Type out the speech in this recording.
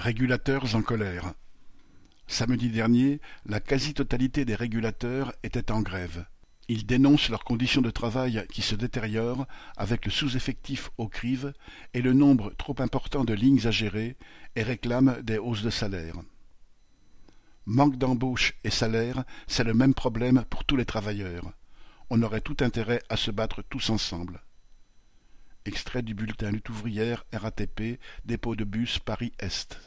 Régulateurs en colère. Samedi dernier, la quasi-totalité des régulateurs était en grève. Ils dénoncent leurs conditions de travail qui se détériorent avec le sous-effectif au crive et le nombre trop important de lignes à gérer et réclament des hausses de salaire. Manque d'embauche et salaire, c'est le même problème pour tous les travailleurs. On aurait tout intérêt à se battre tous ensemble. Extrait du bulletin Lutte ouvrière RATP, dépôt de bus Paris-Est.